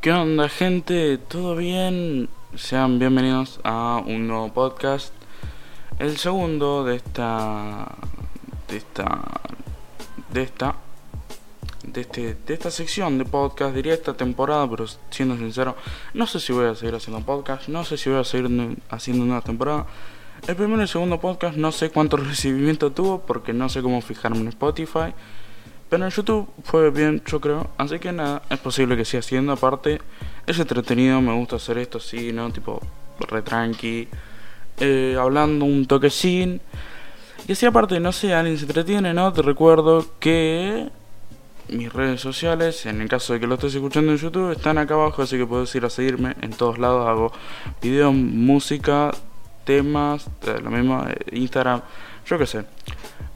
¿Qué onda gente? ¿Todo bien? Sean bienvenidos a un nuevo podcast. El segundo de esta... De esta... De esta... De, este, de esta sección de podcast, diría esta temporada, pero siendo sincero, no sé si voy a seguir haciendo podcast, no sé si voy a seguir haciendo una temporada. El primero y el segundo podcast no sé cuánto recibimiento tuvo porque no sé cómo fijarme en Spotify. Pero en YouTube fue bien, yo creo. Así que nada, es posible que siga haciendo. Aparte, es entretenido, me gusta hacer esto así, ¿no? Tipo, re tranqui. Eh, hablando un toquecín. Y así aparte, no sé, alguien se entretiene, ¿no? Te recuerdo que mis redes sociales, en el caso de que lo estés escuchando en YouTube, están acá abajo, así que puedes ir a seguirme. En todos lados hago videos, música, temas, lo mismo, eh, Instagram, yo qué sé.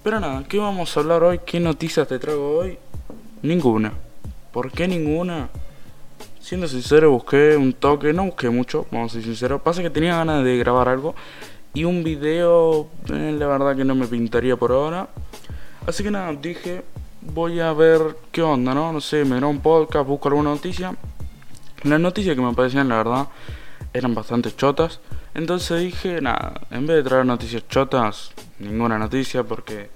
Pero nada, ¿qué vamos a hablar hoy? ¿Qué noticias te traigo hoy? Ninguna. ¿Por qué ninguna? Siendo sincero, busqué un toque, no busqué mucho, vamos a ser sinceros. Pasa que tenía ganas de grabar algo y un video, eh, la verdad que no me pintaría por ahora. Así que nada, dije, voy a ver qué onda, ¿no? No sé, me da un podcast, busco alguna noticia. Las noticias que me parecían, la verdad, eran bastante chotas. Entonces dije, nada, en vez de traer noticias chotas, ninguna noticia porque,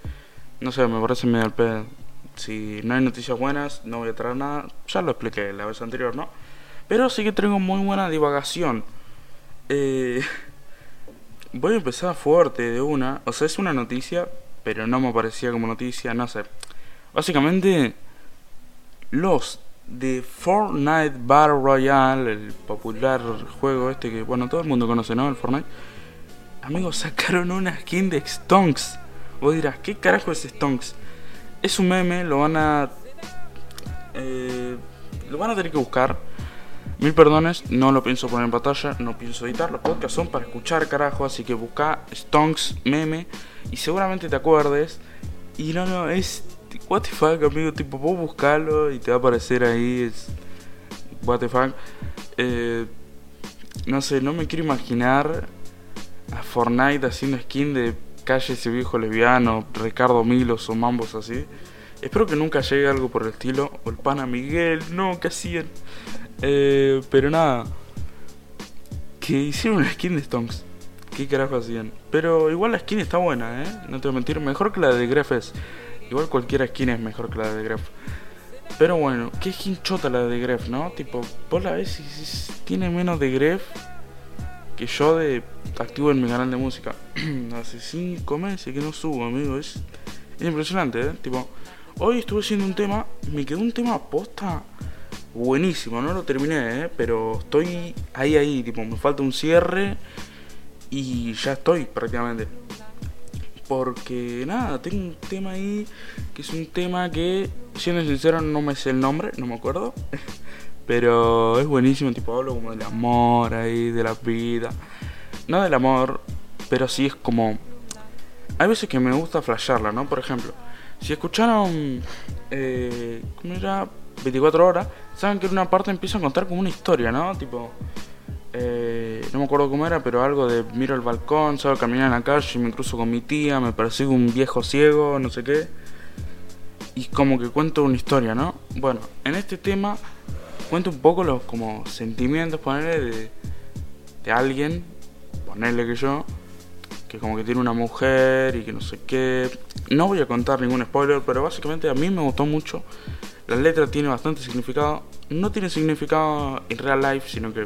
no sé, me parece medio al pedo. Si no hay noticias buenas, no voy a traer nada. Ya lo expliqué la vez anterior, ¿no? Pero sí que tengo muy buena divagación. Eh, voy a empezar fuerte de una. O sea, es una noticia, pero no me parecía como noticia, no sé. Básicamente, los de Fortnite Battle Royale, el popular juego este que, bueno, todo el mundo conoce, ¿no? El Fortnite. Amigos, sacaron una skin de Stonks. Vos dirás, ¿qué carajo es Stonks? Es un meme, lo van a... Eh, lo van a tener que buscar. Mil perdones, no lo pienso poner en pantalla, no pienso editar. Los podcasts son para escuchar, carajo, así que busca Stonks meme y seguramente te acuerdes. Y no, no, es what the fuck, amigo, tipo, vos buscarlo y te va a aparecer ahí, what the fuck. Eh, no sé, no me quiero imaginar a Fortnite haciendo skin de calle ese viejo lesbiano, Ricardo Milos o mambos así. Espero que nunca llegue algo por el estilo. O el pana Miguel, no, ¿qué hacían? Eh, pero nada. Que hicieron una skin de Stonks. ¿Qué carajo hacían? Pero igual la skin está buena, ¿eh? No te voy a mentir. Mejor que la de Greffes. Igual cualquier skin es mejor que la de Gref. Pero bueno, qué skin chota la de Gref, ¿no? Tipo, vos la ves y tiene menos de Gref que yo de activo en mi canal de música. Hace 5 meses que no subo, amigo. Es, es impresionante, ¿eh? Tipo, hoy estuve haciendo un tema, me quedó un tema posta buenísimo. No lo terminé, ¿eh? Pero estoy ahí, ahí. Tipo, me falta un cierre y ya estoy prácticamente. Porque nada, tengo un tema ahí que es un tema que, siendo sincero, no me sé el nombre, no me acuerdo. Pero es buenísimo, tipo hablo como del amor ahí, de la vida. No del amor, pero sí es como... Hay veces que me gusta flashearla, ¿no? Por ejemplo, si escucharon... Eh, ¿Cómo era? 24 horas, saben que en una parte empieza a contar como una historia, ¿no? Tipo... Eh, no me acuerdo cómo era, pero algo de miro el balcón, salgo a caminar en la calle me cruzo con mi tía, me persigo un viejo ciego, no sé qué. Y como que cuento una historia, ¿no? Bueno, en este tema cuento un poco los como sentimientos, ponerle de, de alguien, ponerle que yo, que como que tiene una mujer y que no sé qué. No voy a contar ningún spoiler, pero básicamente a mí me gustó mucho. La letra tiene bastante significado. No tiene significado en real life, sino que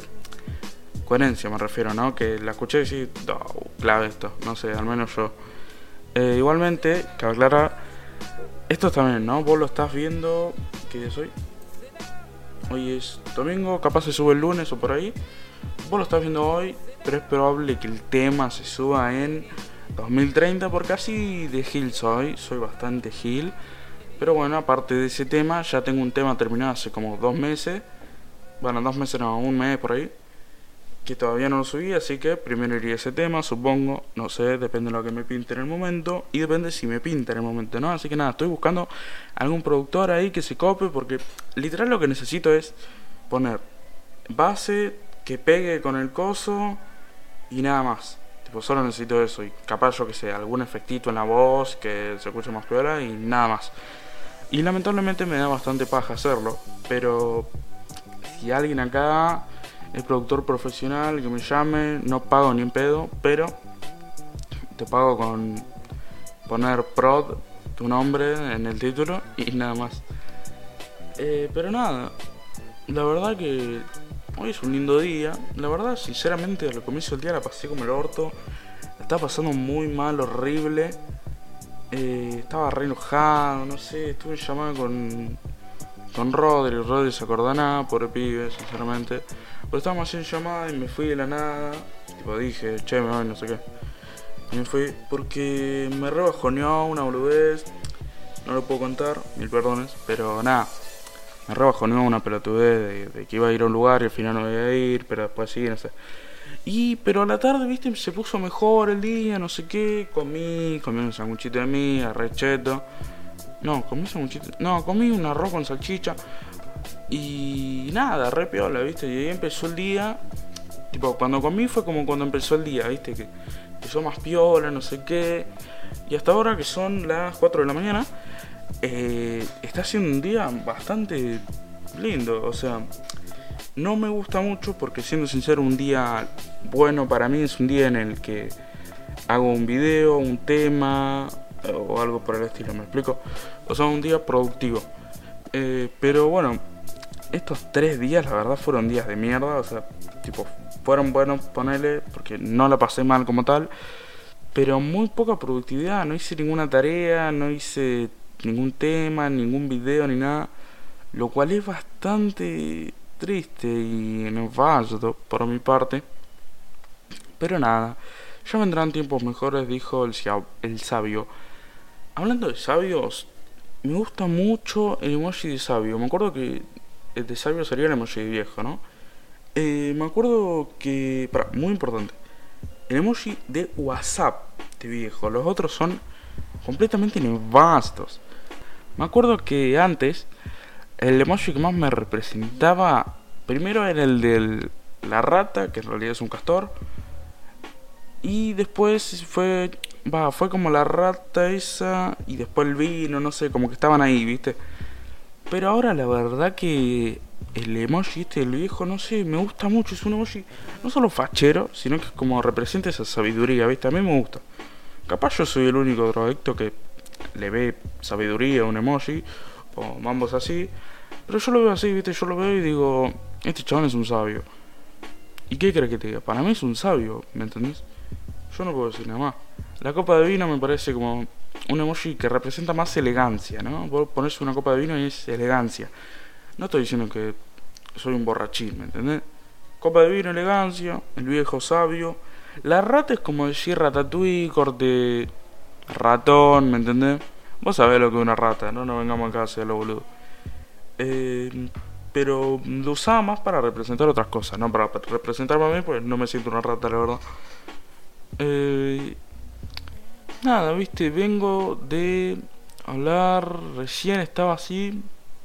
me refiero, ¿no? Que la escuché y oh, clave esto, no sé, al menos yo. Eh, igualmente, cabe aclarar, esto también, ¿no? Vos lo estás viendo, ¿qué día es hoy? Hoy es domingo, capaz se sube el lunes o por ahí. Vos lo estás viendo hoy, pero es probable que el tema se suba en 2030 porque así de Gil soy, soy bastante Gil. Pero bueno, aparte de ese tema, ya tengo un tema terminado hace como dos meses. Bueno, dos meses no, un mes por ahí que todavía no lo subí, así que primero iría ese tema, supongo, no sé, depende de lo que me pinte en el momento y depende si me pinta en el momento, ¿no? Así que nada, estoy buscando algún productor ahí que se cope porque literal lo que necesito es poner base que pegue con el coso y nada más. Tipo, solo necesito eso y capaz yo que sé, algún efectito en la voz que se escuche más peor y nada más. Y lamentablemente me da bastante paja hacerlo, pero si alguien acá es productor profesional, que me llame, no pago ni en pedo, pero te pago con poner prod, tu nombre en el título y nada más. Eh, pero nada, la verdad que hoy es un lindo día. La verdad, sinceramente, al comienzo del día la pasé como el orto. Estaba pasando muy mal, horrible. Eh, estaba re enojado, no sé, estuve llamada con, con Rodri. Rodri se acordó nada, por el pibe, sinceramente. Pero estábamos haciendo llamada y me fui de la nada. Tipo, dije, che, me voy, no sé qué. Y me fui porque me rebajoneó una boludez. No lo puedo contar, mil perdones, pero nada. Me rebajoneó una pelotudez de, que iba a ir a un lugar y al final no iba a ir, pero después sí, no sé. Y, pero a la tarde, viste, se puso mejor el día, no sé qué. Comí, comí un sanguchito de mí, arrecheto. No, comí sanguchito. No, comí un arroz con salchicha. Y nada, re piola, viste. Y ahí empezó el día. Tipo, cuando comí fue como cuando empezó el día, viste. Que empezó más piola, no sé qué. Y hasta ahora que son las 4 de la mañana, eh, está siendo un día bastante lindo. O sea, no me gusta mucho porque siendo sincero, un día bueno para mí es un día en el que hago un video, un tema o algo por el estilo, ¿me explico? O sea, un día productivo. Eh, pero bueno, estos tres días la verdad fueron días de mierda, o sea, tipo, fueron buenos, ponerle, porque no la pasé mal como tal, pero muy poca productividad, no hice ninguna tarea, no hice ningún tema, ningún video ni nada, lo cual es bastante triste y nefasto por mi parte. Pero nada, ya vendrán tiempos mejores, dijo el, el sabio. Hablando de sabios, me gusta mucho el emoji de sabio. Me acuerdo que de sabio el emoji viejo, ¿no? Eh, me acuerdo que, para, muy importante, el emoji de WhatsApp de viejo. Los otros son completamente nefastos. Me acuerdo que antes el emoji que más me representaba primero era el de la rata, que en realidad es un castor. Y después fue va, fue como la rata esa y después el vino, no sé, como que estaban ahí, ¿viste? Pero ahora la verdad que el emoji este del viejo, no sé, me gusta mucho, es un emoji no solo fachero, sino que como representa esa sabiduría, ¿viste? A mí me gusta. Capaz yo soy el único drogadicto que le ve sabiduría a un emoji o mambos así, pero yo lo veo así, ¿viste? Yo lo veo y digo, este chabón es un sabio. ¿Y qué crees que te diga? Para mí es un sabio, ¿me entendés? Yo no puedo decir nada más. La copa de vino me parece como un emoji que representa más elegancia, ¿no? Vos pones una copa de vino y es elegancia. No estoy diciendo que soy un borrachín, ¿me entendés? Copa de vino, elegancia, el viejo sabio. La rata es como decir ratatouille, corte ratón, ¿me entendés? Vos sabés lo que es una rata, no nos vengamos acá a hacer lo boludo. Eh, pero lo usaba más para representar otras cosas, no para representarme a mí, pues no me siento una rata, la verdad. Eh, nada, viste, vengo de hablar, recién estaba así,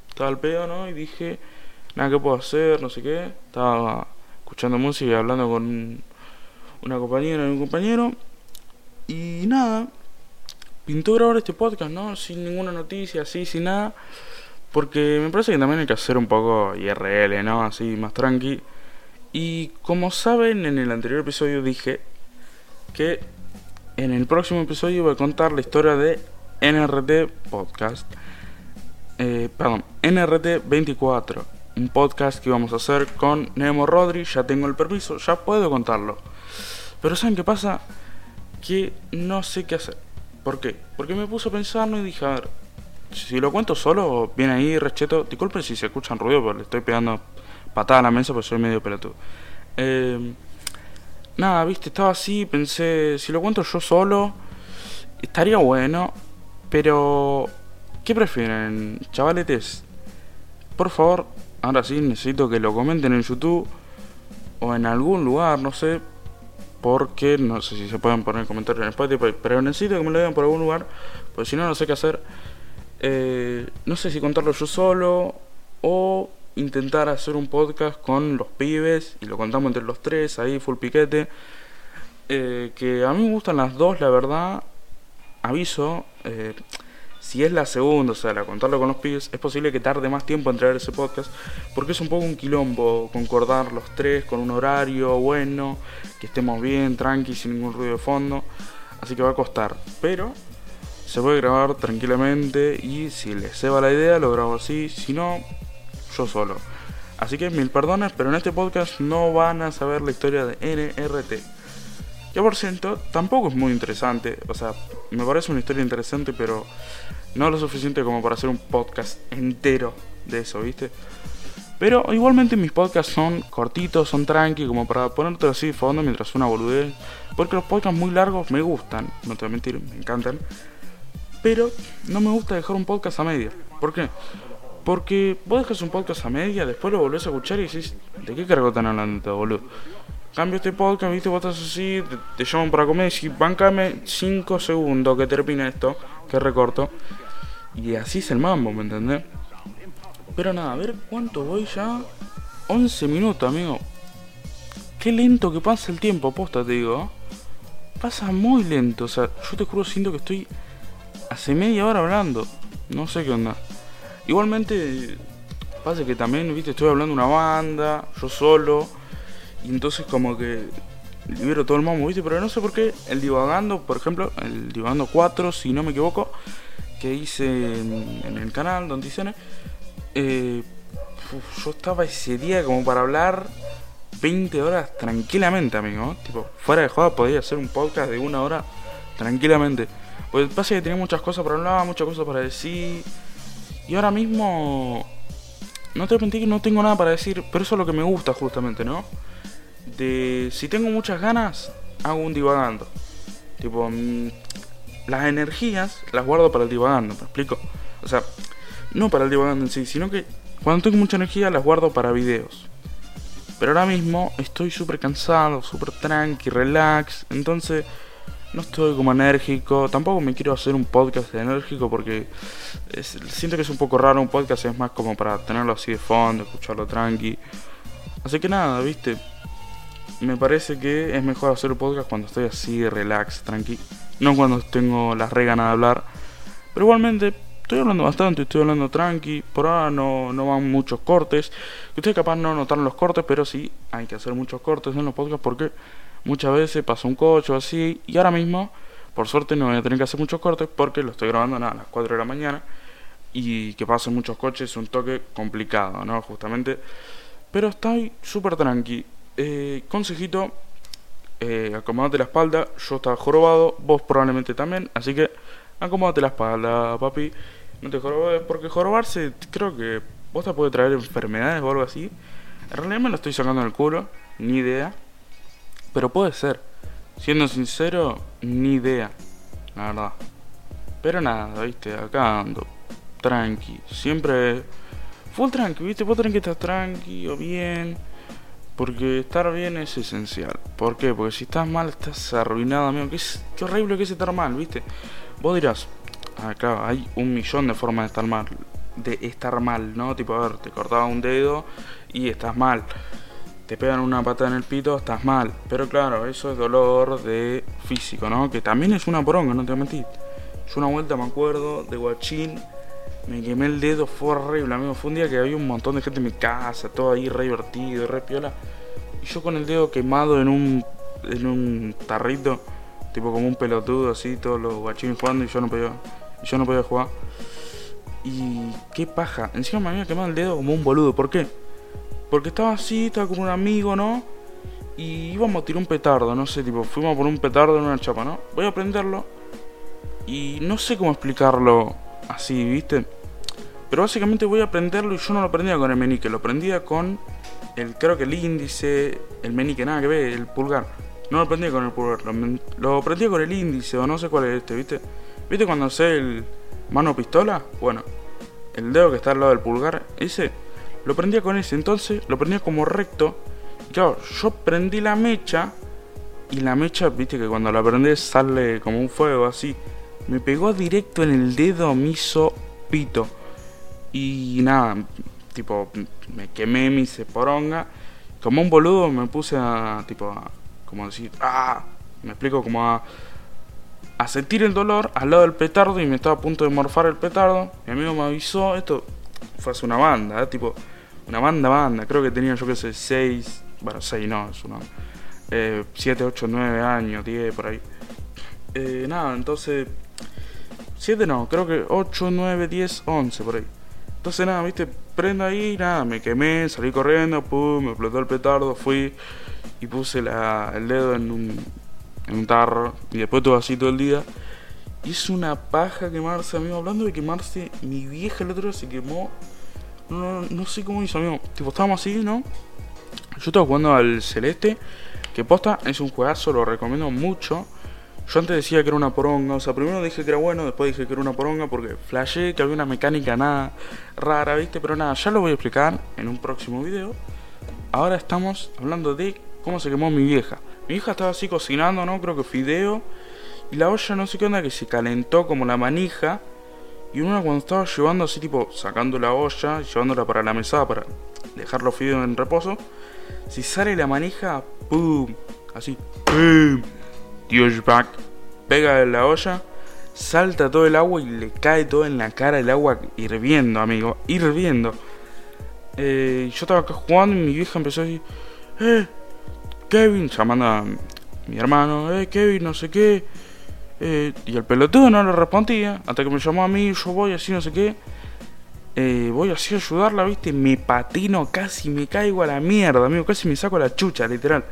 estaba al pedo, ¿no? Y dije, nada, ¿qué puedo hacer? No sé qué. Estaba escuchando música y hablando con una compañera y un compañero. Y nada, pintó grabar este podcast, ¿no? Sin ninguna noticia, así, sin nada. Porque me parece que también hay que hacer un poco IRL, ¿no? Así, más tranqui. Y como saben, en el anterior episodio dije que en el próximo episodio voy a contar la historia de NRT Podcast. Eh, perdón, NRT 24. Un podcast que vamos a hacer con Nemo Rodri. Ya tengo el permiso, ya puedo contarlo. Pero ¿saben qué pasa? Que no sé qué hacer. ¿Por qué? Porque me puse a pensarlo y dije, a ver, si lo cuento solo, viene ahí, recheto. Disculpen si se escuchan ruido, pero le estoy pegando patada a la mesa porque soy medio pelotudo. Eh, nada, viste, estaba así, pensé, si lo cuento yo solo, estaría bueno, pero ¿qué prefieren, chavaletes? Por favor, ahora sí necesito que lo comenten en YouTube o en algún lugar, no sé, porque no sé si se pueden poner comentarios en Spotify, pero necesito que me lo digan por algún lugar, pues si no, no sé qué hacer. Eh, no sé si contarlo yo solo o intentar hacer un podcast con los pibes y lo contamos entre los tres, ahí full piquete. Eh, que a mí me gustan las dos, la verdad. Aviso, eh, si es la segunda, o sea, la contarlo con los pibes, es posible que tarde más tiempo en traer ese podcast, porque es un poco un quilombo concordar los tres con un horario bueno, que estemos bien, tranqui, sin ningún ruido de fondo, así que va a costar, pero se puede grabar tranquilamente y si les ceba la idea lo grabo así, si no, solo. Así que mil perdones, pero en este podcast no van a saber la historia de NRT. Que por cierto, tampoco es muy interesante. O sea, me parece una historia interesante, pero no lo suficiente como para hacer un podcast entero de eso, ¿viste? Pero igualmente mis podcasts son cortitos, son tranqui, como para ponerte así de fondo mientras una boludez. Porque los podcasts muy largos me gustan, no te voy a mentir, me encantan. Pero no me gusta dejar un podcast a media. ¿Por qué? Porque vos dejas un podcast a media, después lo volvés a escuchar y decís, ¿de qué cargo están hablando, boludo? Cambio este podcast, viste, vos estás así, te, llaman para comer y decís, bancame 5 segundos que termine esto, que recorto. Y así es el mambo, ¿me entendés? Pero nada, a ver cuánto voy ya. 11 minutos, amigo. Qué lento que pasa el tiempo, posta, te digo. Pasa muy lento, o sea, yo te juro, siento que estoy hace media hora hablando. No sé qué onda. Igualmente, pasa que también, viste, estoy hablando de una banda, yo solo. Y entonces como que libero todo el mambo, viste, pero no sé por qué el divagando, por ejemplo, el divagando 4, si no me equivoco, que hice en, el canal, donde hice, eh, yo estaba ese día como para hablar 20 horas tranquilamente, amigo. Tipo, fuera de joda podía hacer un podcast de una hora tranquilamente. Pues pasa que tenía muchas cosas para hablar, muchas cosas para decir. Y ahora mismo. No te mentir que no tengo nada para decir, pero eso es lo que me gusta justamente, ¿no? De si tengo muchas ganas, hago un divagando. Tipo, mm, las energías las guardo para el divagando, ¿me explico? O sea, no para el divagando en sí, sino que cuando tengo mucha energía las guardo para videos. Pero ahora mismo estoy súper cansado, súper tranqui, relax, entonces no estoy como enérgico. Tampoco me quiero hacer un podcast enérgico porque siento que es un poco raro un podcast, es más como para tenerlo así de fondo, escucharlo tranqui. Así que nada, viste. Me parece que es mejor hacer un podcast cuando estoy así, relax, tranqui. No cuando tengo las re ganas de hablar. Pero igualmente, estoy hablando bastante, estoy hablando tranqui. Por ahora no, no van muchos cortes. Ustedes capaz no notaron los cortes, pero sí hay que hacer muchos cortes en los podcasts porque muchas veces pasa un coche o así. Y ahora mismo, por suerte, no voy a tener que hacer muchos cortes porque lo estoy grabando nada, a las 4 de la mañana. Y que pasen muchos coches es un toque complicado, ¿no? Justamente. Pero estoy súper tranqui. Eh, consejito, eh, acomodate la espalda. Yo estaba jorobado, vos probablemente también. Así que acomodate la espalda, papi. No te jorobes, porque jorobarse, creo que vos te puede traer enfermedades o algo así. En realidad me lo estoy sacando del culo, ni idea. Pero puede ser. Siendo sincero, ni idea. La verdad. Pero nada, viste, acá ando. Tranqui. Siempre. Full tranqui, viste, vos tenés que estar tranqui o bien porque estar bien es esencial. ¿Por qué? Porque si estás mal, estás arruinado, amigo. Qué, es, qué horrible que es estar mal, ¿viste? Vos dirás, acá hay un millón de formas de estar mal. De estar mal, ¿no? Tipo, a ver, te cortaba un dedo y estás mal. Te pegan una pata en el pito, estás mal. Pero claro, eso es dolor de físico, ¿no? Que también es una poronga, no te mentir. Yo una vuelta me acuerdo de guachín me quemé el dedo, fue horrible, amigo. Fue un día que había un montón de gente en mi casa, todo ahí re divertido, re piola. Y yo con el dedo quemado en un, en un tarrito, tipo como un pelotudo así, todos los guachines jugando y yo no podía, yo no podía jugar. Y qué paja. Encima me había quemado el dedo como un boludo. ¿Por qué? Porque estaba así, estaba con un amigo, ¿no? Y íbamos a tirar un petardo, no sé, tipo, fuimos a poner un petardo en una chapa, ¿no? Voy a prenderlo. Y no sé cómo explicarlo así, ¿viste? Pero básicamente voy a prenderlo y yo no lo prendía con el meñique, lo prendía con el, creo que el índice, el meñique, nada que ver, el pulgar. No lo prendía con el pulgar, lo, prendía con el índice o no sé cuál es este, ¿viste? ¿Viste cuando hace el mano pistola? Bueno, el dedo que está al lado del pulgar, ese, lo prendía con ese, entonces lo prendía como recto. Y claro, yo prendí la mecha y la mecha, viste que cuando la prendes sale como un fuego así. Me pegó directo en el dedo, me hizo pito. Y nada, tipo, me quemé, me hice poronga. Como un boludo me puse a, tipo, a, como decir, ah, me explico, como a a sentir el dolor al lado del petardo y me estaba a punto de morfar el petardo. Mi amigo me avisó, esto fue hace una banda, ¿eh? tipo, una banda, banda, creo que tenía yo que sé, 6, bueno, 6 no, es una, 7, 8, 9 años, 10 por ahí. Eh, nada, entonces, 7 no, creo que 8, 9, 10, 11 por ahí. Entonces nada, viste, prendo ahí, nada, me quemé, salí corriendo, pum, me explotó el petardo, fui y puse la, el dedo en un, en un tarro y después todo así todo el día. Hice una paja quemarse, amigo, hablando de quemarse, mi vieja el otro día se quemó. No, no, sé cómo hizo, amigo. Tipo, estábamos así, ¿no? Yo estaba jugando al Celeste, que posta es un juegazo, lo recomiendo mucho. Yo antes decía que era una poronga, o sea, primero dije que era bueno, después dije que era una poronga porque flashé que había una mecánica nada rara, ¿viste? Pero nada, ya lo voy a explicar en un próximo video. Ahora estamos hablando de cómo se quemó mi vieja. Mi hija estaba así cocinando, ¿no? Creo que fideo. Y la olla no sé qué onda que se calentó como la manija. Y una cuando estaba llevando así tipo sacando la olla, llevándola para la mesada para dejar los fideos en reposo. Si sale la manija, ¡pum! Así, ¡pum! back pega en la olla, salta todo el agua y le cae todo en la cara el agua hirviendo, amigo, hirviendo. Eh, yo estaba acá jugando y mi vieja empezó a decir, eh, Kevin, llamando a mi hermano, eh, Kevin, no sé qué. Eh, y el pelotudo no le respondía, hasta que me llamó a mí, yo voy así, no sé qué. Eh, voy así a ayudarla, viste, me patino, casi me caigo a la mierda, amigo, casi me saco la chucha, literal.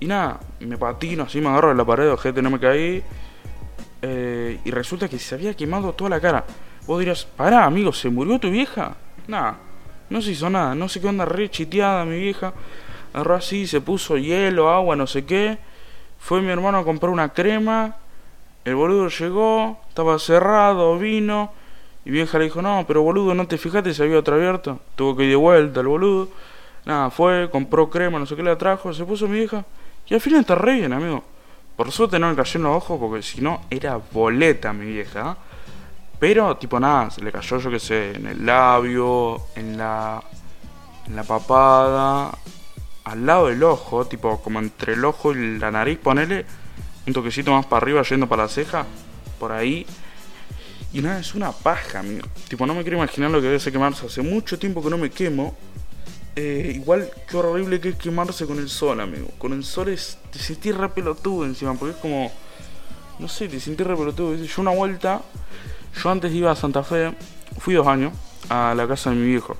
Y nada, me patino, así me agarro de la pared, ojete, no me caí. Eh, y resulta que se había quemado toda la cara. Vos dirás, pará, amigo, ¿se murió tu vieja? Nada, no se hizo nada, no sé qué onda re chiteada mi vieja. Agarró así, se puso hielo, agua, no sé qué. Fue mi hermano a comprar una crema. El boludo llegó, estaba cerrado, vino. Y vieja le dijo, no, pero boludo, no te fijaste si había otro abierto. Tuvo que ir de vuelta el boludo. Nada, fue, compró crema, no sé qué le trajo, se puso mi vieja. Y al final está re bien, amigo. Por suerte no le cayó en los ojos porque si no era boleta mi vieja. Pero, tipo, nada, se le cayó, yo qué sé, en el labio, en la, en la papada, al lado del ojo, tipo, como entre el ojo y la nariz, ponele un toquecito más para arriba, yendo para la ceja, por ahí. Y nada, es una paja, amigo. Tipo, no me quiero imaginar lo que debe ser quemarse. Hace mucho tiempo que no me quemo. Eh, igual, qué horrible que es quemarse con el sol, amigo. Con el sol es, te sentís re pelotudo encima, porque es como, no sé, te sentís re pelotudo. Yo una vuelta, yo antes iba a Santa Fe, fui dos años a la casa de mi viejo.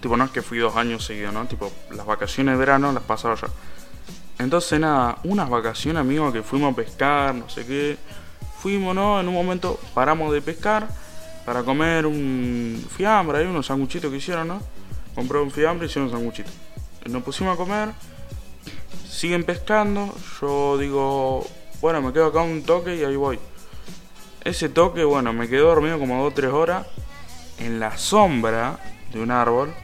Tipo, no es que fui dos años seguidos, ¿no? Tipo, las vacaciones de verano las pasaba yo. Entonces, nada, unas vacaciones, amigo, que fuimos a pescar, no sé qué. Fuimos, ¿no? En un momento paramos de pescar para comer un fiambre, ahí unos sanguchitos que hicieron, ¿no? compré un fiambre y hicieron un sanguchito. Nos pusimos a comer, siguen pescando, yo digo, bueno, me quedo acá un toque y ahí voy. Ese toque, bueno, me quedé dormido como 2 o 3 horas en la sombra de un árbol.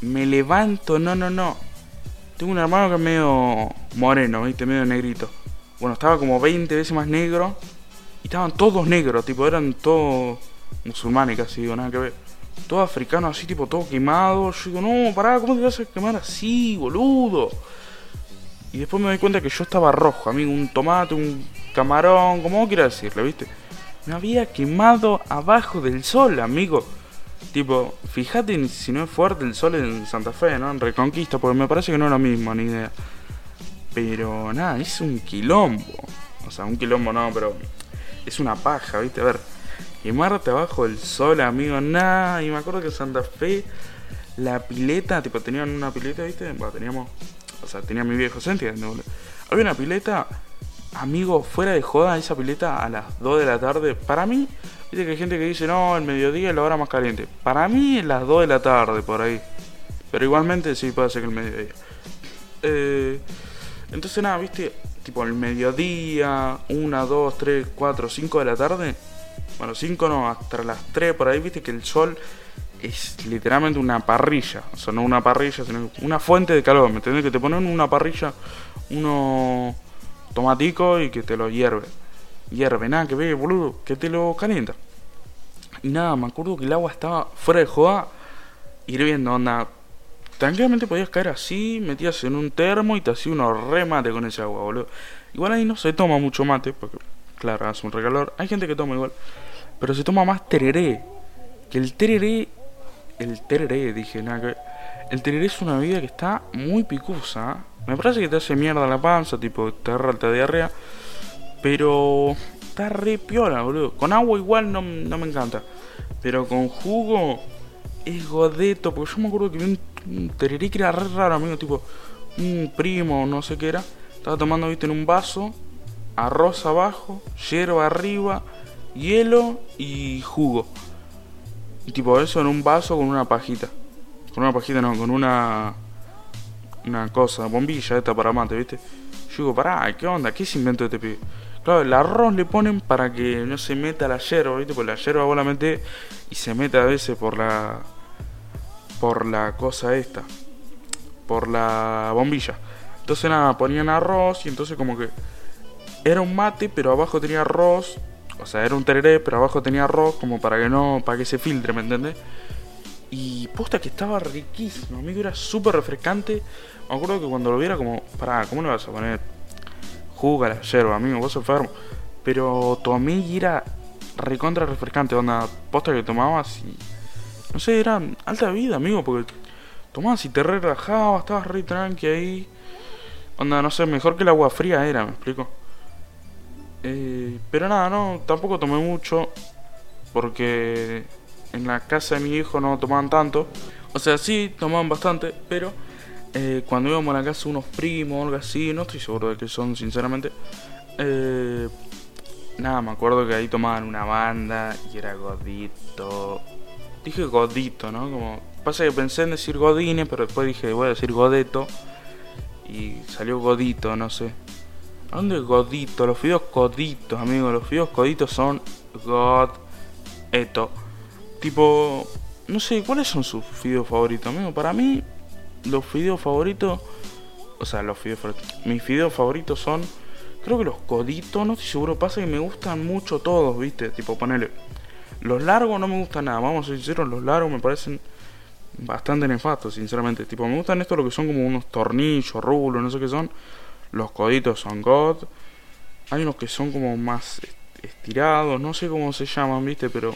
Me levanto, no, no, no. Tengo un hermano que es medio moreno, ¿viste? Medio negrito. Bueno, estaba como 20 veces más negro. Y estaban todos negros, tipo, eran todos musulmanes casi, digo, nada que ver todo africano así, tipo todo quemado. Yo digo, no, pará, ¿cómo te vas a quemar así, boludo? Y después me doy cuenta que yo estaba rojo, amigo, un tomate, un camarón, como quieras decirle, ¿viste? Me había quemado abajo del sol, amigo. Tipo, fíjate si no es fuerte el sol en Santa Fe, ¿no? En Reconquista, porque me parece que no es lo mismo, ni idea. Pero nada, es un quilombo. O sea, un quilombo no, pero es una paja, ¿viste? A ver, y Marte abajo del sol, amigo, nada. Y me acuerdo que en Santa Fe, la pileta, tipo, tenían una pileta, ¿viste? Bueno, teníamos, o sea, tenía mi viejo, ¿se entiende? Había una pileta, amigo, fuera de joda, esa pileta a las 2 de la tarde. Para mí, viste que hay gente que dice, no, el mediodía es la hora más caliente. Para mí es las 2 de la tarde, por ahí. Pero igualmente sí puede ser que el mediodía. Eh, entonces nada, viste, tipo el mediodía, 1, 2, 3, 4, 5 de la tarde bueno, 5 no, hasta las 3 por ahí, viste que el sol es literalmente una parrilla. O sea, no una parrilla, sino una fuente de calor. ¿Me entiendes? Que te ponen una parrilla, uno tomatico y que te lo hierve. Hierve, nada que ve, boludo, que te lo calienta. Y nada, me acuerdo que el agua estaba fuera de joda, hirviendo, onda tranquilamente podías caer así, metías en un termo y te hacía unos remate con ese agua, boludo. Igual ahí no se toma mucho mate, porque, claro, hace un recalor. Hay gente que toma igual, pero se toma más tereré. Que el tereré, el tereré, dije, nada que El tereré es una bebida que está muy picosa. ¿eh? Me parece que te hace mierda la panza, tipo, te agarra alta diarrea. Pero está re piola, boludo. Con agua igual no, no me encanta. Pero con jugo es godeto. Porque yo me acuerdo que vi un, tereré que era re raro, amigo. Tipo, un primo, no sé qué era. Estaba tomando, viste, en un vaso. Arroz abajo, hierba arriba, hielo y jugo. Y tipo eso en un vaso con una pajita. Con una pajita no, con una... Una cosa, bombilla esta para mate, ¿viste? Yo digo, pará, ¿qué onda? ¿Qué se inventó este pibe? Claro, el arroz le ponen para que no se meta la hierba, ¿viste? Porque la hierba vos la metés y se mete a veces por la. por la cosa esta. Por la bombilla. Entonces nada, ponían arroz y entonces como que. Era un mate, pero abajo tenía arroz. O sea, era un tereré, pero abajo tenía arroz como para que no. para que se filtre, ¿me entendés? Y posta que estaba riquísimo, amigo, era súper refrescante. Me acuerdo que cuando lo viera como, pará, ¿cómo le vas a poner jugo la yerba, amigo? Vos enfermo. Pero tomé y era recontra refrescante, onda, posta que tomabas y... No sé, era alta vida, amigo, porque tomabas y te relajabas, estabas re tranqui ahí. Onda, no sé, mejor que el agua fría era, me explico. Eh, pero nada, no, tampoco tomé mucho, porque en la casa de mi hijo no tomaban tanto. O sea, sí, tomaban bastante, pero eh, cuando íbamos a la casa unos primos o algo así, no estoy seguro de que son, sinceramente. Eh, nada, me acuerdo que ahí tomaban una banda y era Godito. Dije Godito, ¿no? Como, pasa que pensé en decir Godine, pero después dije, voy a decir Godeto. Y salió Godito, no sé. ¿A dónde es Godito? Los fideos coditos, amigos. Los fideos coditos son God. Eto. Tipo, no sé, ¿cuáles son sus fideos favoritos, amigo? Para mí, los fideos favoritos, o sea, los fideos mis fideos favoritos son, creo que los coditos, no estoy seguro, pasa que me gustan mucho todos, ¿viste? Tipo, ponele, los largos no me gustan nada, vamos a ser sinceros, los largos me parecen bastante nefastos, sinceramente. Tipo, me gustan estos lo que son como unos tornillos, rulos, no sé qué son. Los coditos son God. Hay unos que son como más estirados, no sé cómo se llaman, ¿viste? Pero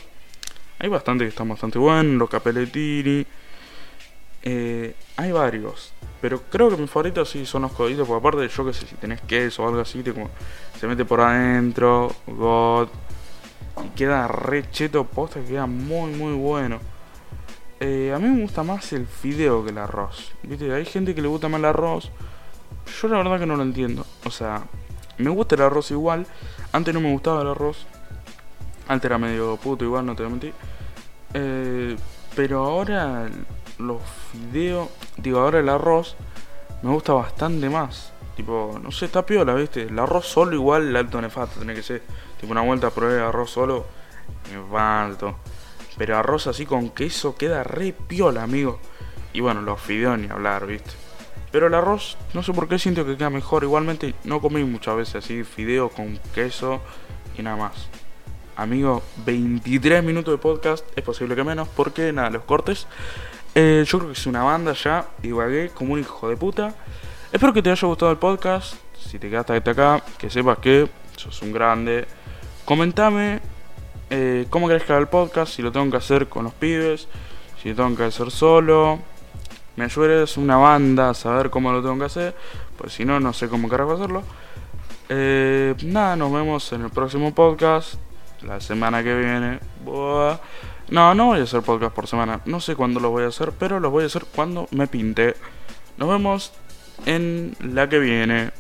hay bastante que están bastante buenos, los capelletini. Eh, hay varios. Pero creo que mis favoritos sí son los coditos, porque aparte yo que sé, si tenés queso o algo así, te como, se mete por adentro, God. Y queda re cheto, posta, queda muy muy bueno. Eh, a mí me gusta más el fideo que el arroz. ¿Viste? Hay gente que le gusta más el arroz. Yo la verdad que no lo entiendo. O sea, me gusta el arroz igual. Antes no me gustaba el arroz. Antes era medio puto igual, no te voy a mentir. Eh, pero ahora los fideos, digo, ahora el arroz me gusta bastante más. Tipo, no sé, está piola, ¿viste? El arroz solo igual, el alto nefasto tiene que ser. Tipo, una vuelta a probar el arroz solo, nefasto. Pero arroz así con queso queda re piola, amigo. Y bueno, los fideos ni hablar, ¿viste? Pero el arroz, no sé por qué siento que queda mejor. Igualmente, no comí muchas veces así, fideo con queso y nada más. Amigo, 23 minutos de podcast, es posible que menos, porque nada, los cortes. Eh, yo creo que es una banda ya, divagué como un hijo de puta. Espero que te haya gustado el podcast. Si te quedaste hasta acá, que sepas que sos un grande. Comentame eh, cómo querés que haga el podcast, si lo tengo que hacer con los pibes, si lo tengo que hacer solo. Me ayudes una banda a saber cómo lo tengo que hacer, pues si no, no sé cómo carajo hacerlo. Eh, nada, nos vemos en el próximo podcast, la semana que viene. No, no voy a hacer podcast por semana, no sé cuándo lo voy a hacer, pero lo voy a hacer cuando me pinte. Nos vemos en la que viene.